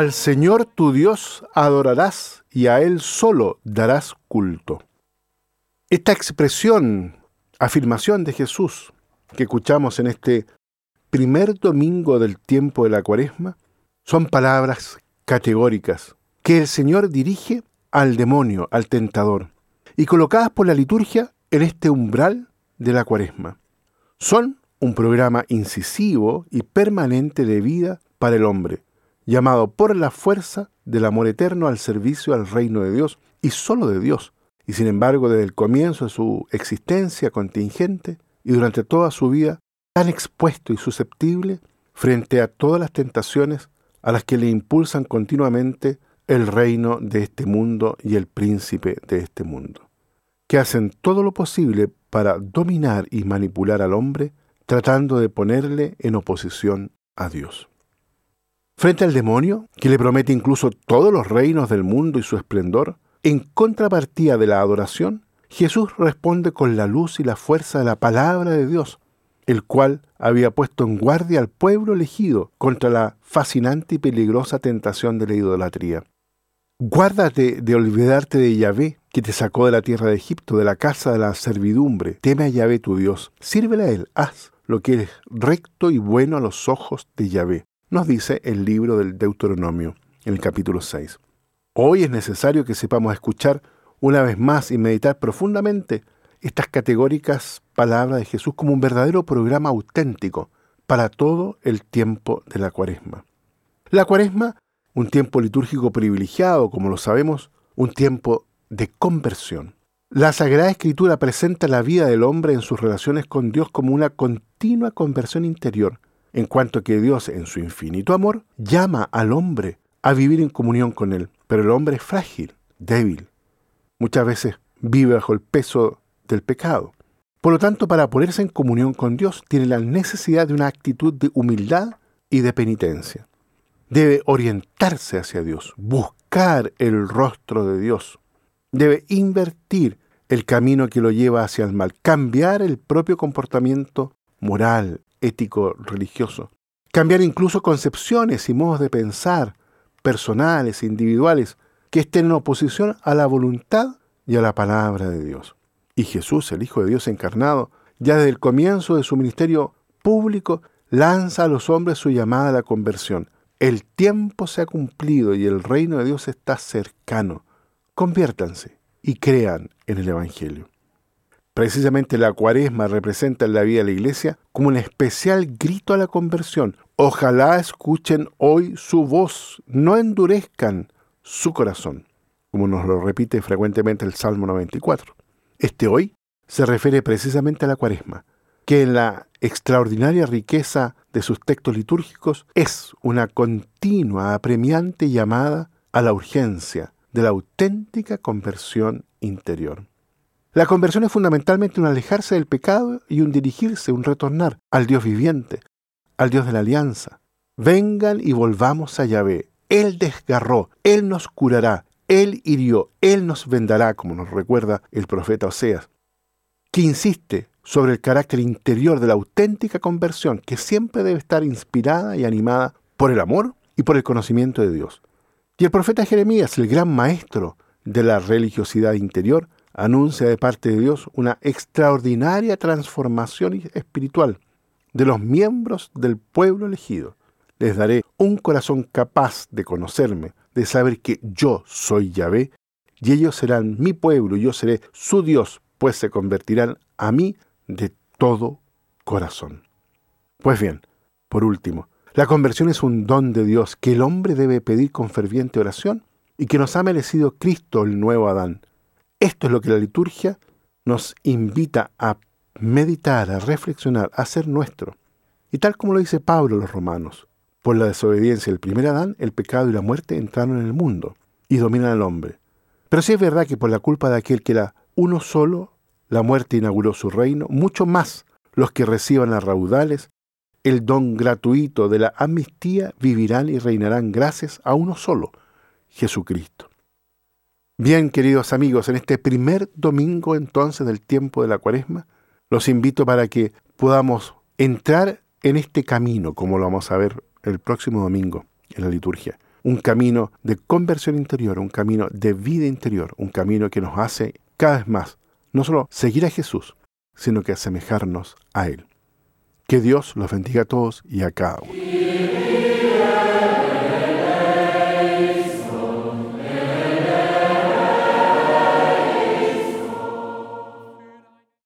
Al Señor tu Dios adorarás y a Él solo darás culto. Esta expresión, afirmación de Jesús que escuchamos en este primer domingo del tiempo de la cuaresma, son palabras categóricas que el Señor dirige al demonio, al tentador, y colocadas por la liturgia en este umbral de la cuaresma. Son un programa incisivo y permanente de vida para el hombre, llamado por la fuerza del amor eterno al servicio al reino de Dios y solo de Dios, y sin embargo desde el comienzo de su existencia contingente y durante toda su vida tan expuesto y susceptible frente a todas las tentaciones a las que le impulsan continuamente el reino de este mundo y el príncipe de este mundo, que hacen todo lo posible para dominar y manipular al hombre, tratando de ponerle en oposición a Dios. Frente al demonio, que le promete incluso todos los reinos del mundo y su esplendor, en contrapartida de la adoración, Jesús responde con la luz y la fuerza de la palabra de Dios, el cual había puesto en guardia al pueblo elegido contra la fascinante y peligrosa tentación de la idolatría. Guárdate de olvidarte de Yahvé, que te sacó de la tierra de Egipto, de la casa de la servidumbre. Teme a Yahvé tu Dios. Sírvele a él. Haz lo que es recto y bueno a los ojos de Yahvé. Nos dice el libro del Deuteronomio, en el capítulo 6. Hoy es necesario que sepamos escuchar una vez más y meditar profundamente estas categóricas palabras de Jesús como un verdadero programa auténtico para todo el tiempo de la cuaresma. La cuaresma un tiempo litúrgico privilegiado, como lo sabemos, un tiempo de conversión. La Sagrada Escritura presenta la vida del hombre en sus relaciones con Dios como una continua conversión interior, en cuanto que Dios, en su infinito amor, llama al hombre a vivir en comunión con Él. Pero el hombre es frágil, débil. Muchas veces vive bajo el peso del pecado. Por lo tanto, para ponerse en comunión con Dios, tiene la necesidad de una actitud de humildad y de penitencia debe orientarse hacia Dios, buscar el rostro de Dios. Debe invertir el camino que lo lleva hacia el mal, cambiar el propio comportamiento moral, ético, religioso. Cambiar incluso concepciones y modos de pensar personales, individuales, que estén en oposición a la voluntad y a la palabra de Dios. Y Jesús, el Hijo de Dios encarnado, ya desde el comienzo de su ministerio público, lanza a los hombres su llamada a la conversión, el tiempo se ha cumplido y el reino de Dios está cercano. Conviértanse y crean en el Evangelio. Precisamente la cuaresma representa en la vida de la iglesia como un especial grito a la conversión. Ojalá escuchen hoy su voz, no endurezcan su corazón, como nos lo repite frecuentemente el Salmo 94. Este hoy se refiere precisamente a la cuaresma, que en la extraordinaria riqueza de sus textos litúrgicos es una continua, apremiante llamada a la urgencia de la auténtica conversión interior. La conversión es fundamentalmente un alejarse del pecado y un dirigirse, un retornar al Dios viviente, al Dios de la alianza. Vengan y volvamos a Yahvé. Él desgarró, Él nos curará, Él hirió, Él nos vendará, como nos recuerda el profeta Oseas, que insiste sobre el carácter interior de la auténtica conversión que siempre debe estar inspirada y animada por el amor y por el conocimiento de Dios. Y el profeta Jeremías, el gran maestro de la religiosidad interior, anuncia de parte de Dios una extraordinaria transformación espiritual de los miembros del pueblo elegido. Les daré un corazón capaz de conocerme, de saber que yo soy Yahvé, y ellos serán mi pueblo y yo seré su Dios, pues se convertirán a mí de todo corazón. Pues bien, por último, la conversión es un don de Dios que el hombre debe pedir con ferviente oración y que nos ha merecido Cristo el nuevo Adán. Esto es lo que la liturgia nos invita a meditar, a reflexionar, a ser nuestro. Y tal como lo dice Pablo a los romanos, por la desobediencia del primer Adán, el pecado y la muerte entraron en el mundo y dominan al hombre. Pero sí es verdad que por la culpa de aquel que era uno solo, la muerte inauguró su reino, mucho más los que reciban a raudales el don gratuito de la amnistía vivirán y reinarán gracias a uno solo, Jesucristo. Bien, queridos amigos, en este primer domingo entonces del tiempo de la cuaresma, los invito para que podamos entrar en este camino, como lo vamos a ver el próximo domingo en la liturgia, un camino de conversión interior, un camino de vida interior, un camino que nos hace cada vez más no solo seguir a Jesús, sino que asemejarnos a Él. Que Dios los bendiga a todos y a cada uno.